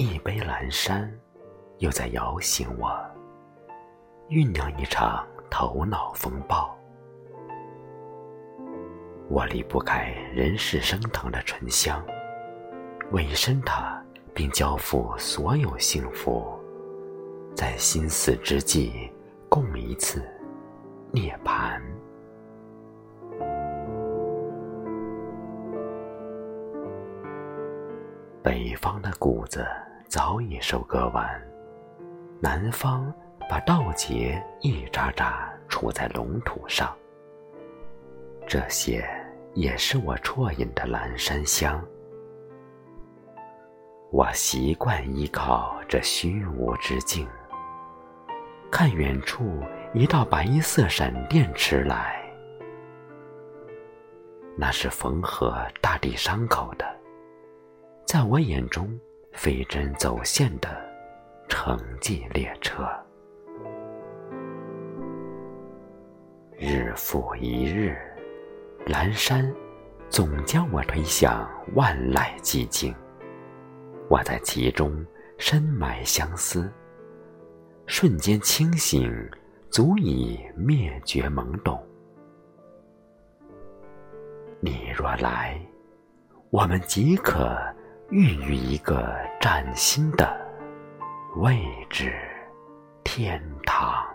一杯阑珊，又在摇醒我，酝酿一场头脑风暴。我离不开人世升腾的醇香，委身它，并交付所有幸福，在心死之际，共一次涅槃。北方的谷子早已收割完，南方把稻秸一扎扎杵在垄土上。这些也是我啜饮的阑珊香。我习惯依靠这虚无之境，看远处一道白色闪电驰来，那是缝合大地伤口的，在我眼中飞针走线的城际列车，日复一日。阑珊，总将我推向万籁寂静。我在其中深埋相思，瞬间清醒，足以灭绝懵懂。你若来，我们即可孕育一个崭新的位置天堂。